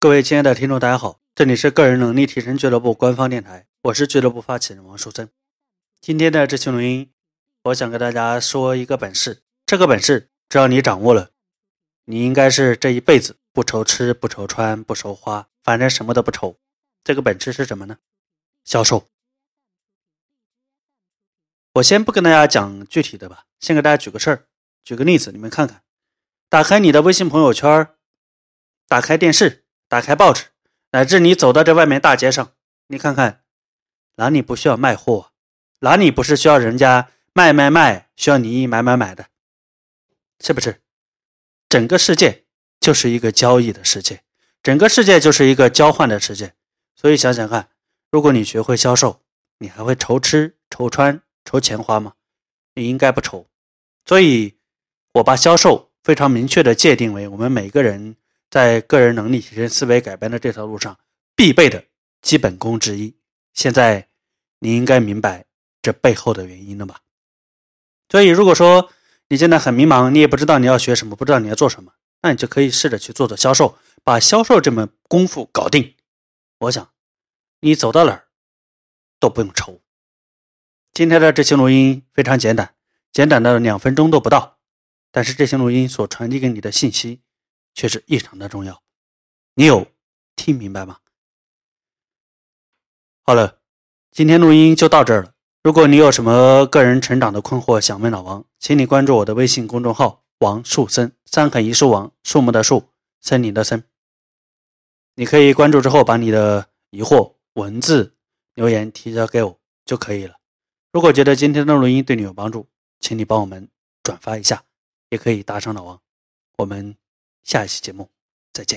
各位亲爱的听众，大家好，这里是个人能力提升俱乐部官方电台，我是俱乐部发起人王树森。今天的这期录音，我想跟大家说一个本事，这个本事只要你掌握了，你应该是这一辈子不愁吃、不愁穿、不愁花，反正什么都不愁。这个本事是什么呢？销售。我先不跟大家讲具体的吧，先给大家举个事儿，举个例子，你们看看。打开你的微信朋友圈，打开电视。打开报纸，乃至你走到这外面大街上，你看看，哪里不需要卖货？哪里不是需要人家卖卖卖，需要你买买买的？是不是？整个世界就是一个交易的世界，整个世界就是一个交换的世界。所以想想看，如果你学会销售，你还会愁吃、愁穿、愁钱花吗？你应该不愁。所以，我把销售非常明确的界定为我们每个人。在个人能力提升、思维改变的这条路上，必备的基本功之一。现在你应该明白这背后的原因了吧？所以，如果说你现在很迷茫，你也不知道你要学什么，不知道你要做什么，那你就可以试着去做做销售，把销售这门功夫搞定。我想，你走到哪儿都不用愁。今天的这期录音非常简短，简短的两分钟都不到，但是这些录音所传递给你的信息。却是异常的重要，你有听明白吗？好了，今天录音就到这儿了。如果你有什么个人成长的困惑想问老王，请你关注我的微信公众号“王树森”，三横一竖王，树木的树，森林的森。你可以关注之后，把你的疑惑文字留言提交给我就可以了。如果觉得今天的录音对你有帮助，请你帮我们转发一下，也可以打赏老王。我们。下一期节目，再见。